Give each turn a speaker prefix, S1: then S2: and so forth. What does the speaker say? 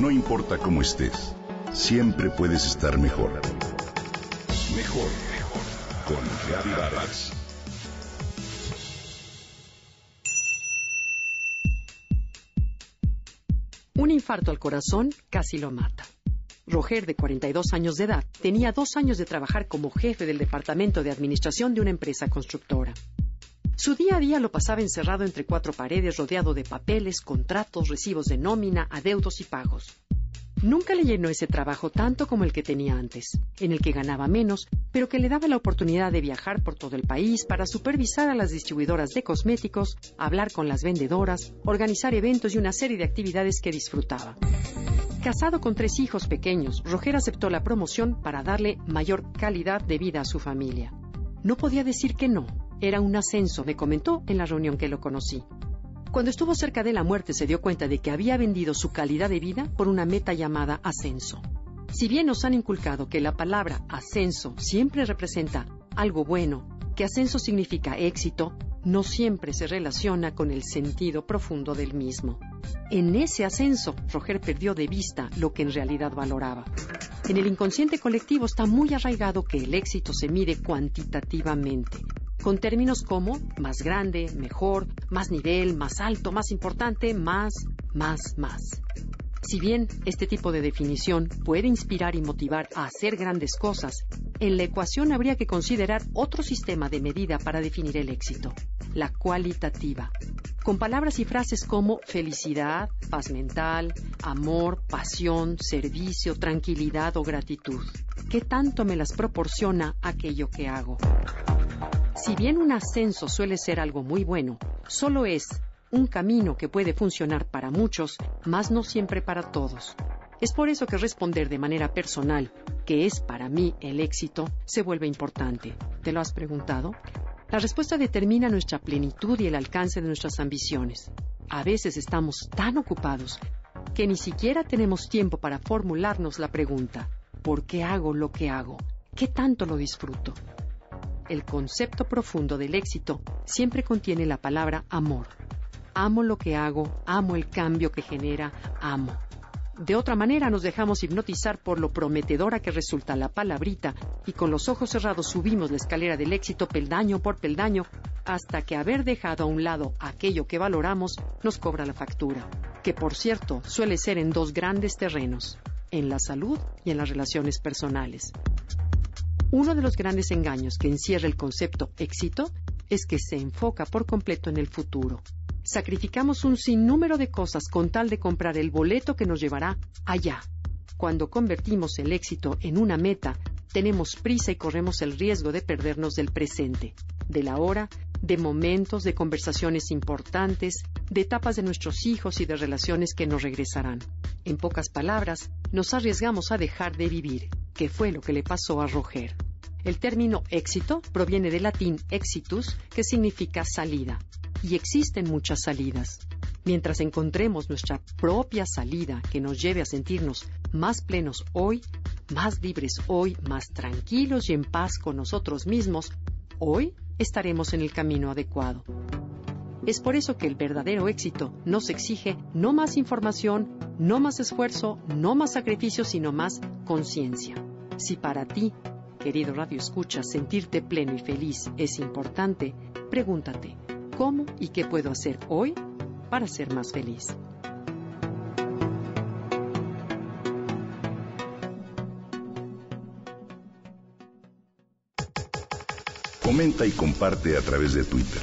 S1: No importa cómo estés, siempre puedes estar mejor. Mejor, mejor. Con Reavivadas.
S2: Un infarto al corazón casi lo mata. Roger, de 42 años de edad, tenía dos años de trabajar como jefe del departamento de administración de una empresa constructora. Su día a día lo pasaba encerrado entre cuatro paredes, rodeado de papeles, contratos, recibos de nómina, adeudos y pagos. Nunca le llenó ese trabajo tanto como el que tenía antes, en el que ganaba menos, pero que le daba la oportunidad de viajar por todo el país para supervisar a las distribuidoras de cosméticos, hablar con las vendedoras, organizar eventos y una serie de actividades que disfrutaba. Casado con tres hijos pequeños, Roger aceptó la promoción para darle mayor calidad de vida a su familia. No podía decir que no. Era un ascenso, me comentó en la reunión que lo conocí. Cuando estuvo cerca de la muerte se dio cuenta de que había vendido su calidad de vida por una meta llamada ascenso. Si bien nos han inculcado que la palabra ascenso siempre representa algo bueno, que ascenso significa éxito, no siempre se relaciona con el sentido profundo del mismo. En ese ascenso, Roger perdió de vista lo que en realidad valoraba. En el inconsciente colectivo está muy arraigado que el éxito se mide cuantitativamente, con términos como más grande, mejor, más nivel, más alto, más importante, más, más, más. Si bien este tipo de definición puede inspirar y motivar a hacer grandes cosas, en la ecuación habría que considerar otro sistema de medida para definir el éxito, la cualitativa, con palabras y frases como felicidad, paz mental, amor, pasión, servicio, tranquilidad o gratitud. ¿Qué tanto me las proporciona aquello que hago? Si bien un ascenso suele ser algo muy bueno, solo es un camino que puede funcionar para muchos, más no siempre para todos. Es por eso que responder de manera personal, ¿qué es para mí el éxito?, se vuelve importante. ¿Te lo has preguntado? La respuesta determina nuestra plenitud y el alcance de nuestras ambiciones. A veces estamos tan ocupados que ni siquiera tenemos tiempo para formularnos la pregunta, ¿por qué hago lo que hago? ¿Qué tanto lo disfruto? El concepto profundo del éxito siempre contiene la palabra amor. Amo lo que hago, amo el cambio que genera, amo. De otra manera nos dejamos hipnotizar por lo prometedora que resulta la palabrita y con los ojos cerrados subimos la escalera del éxito peldaño por peldaño hasta que haber dejado a un lado aquello que valoramos nos cobra la factura, que por cierto suele ser en dos grandes terrenos, en la salud y en las relaciones personales. Uno de los grandes engaños que encierra el concepto éxito es que se enfoca por completo en el futuro. Sacrificamos un sinnúmero de cosas con tal de comprar el boleto que nos llevará allá. Cuando convertimos el éxito en una meta, tenemos prisa y corremos el riesgo de perdernos del presente, de la hora, de momentos, de conversaciones importantes, de etapas de nuestros hijos y de relaciones que nos regresarán. En pocas palabras, nos arriesgamos a dejar de vivir, que fue lo que le pasó a Roger. El término éxito proviene del latín exitus, que significa salida, y existen muchas salidas. Mientras encontremos nuestra propia salida que nos lleve a sentirnos más plenos hoy, más libres hoy, más tranquilos y en paz con nosotros mismos, hoy estaremos en el camino adecuado. Es por eso que el verdadero éxito nos exige no más información, no más esfuerzo, no más sacrificio, sino más conciencia. Si para ti, querido Radio Escucha, sentirte pleno y feliz es importante, pregúntate, ¿cómo y qué puedo hacer hoy para ser más feliz?
S1: Comenta y comparte a través de Twitter.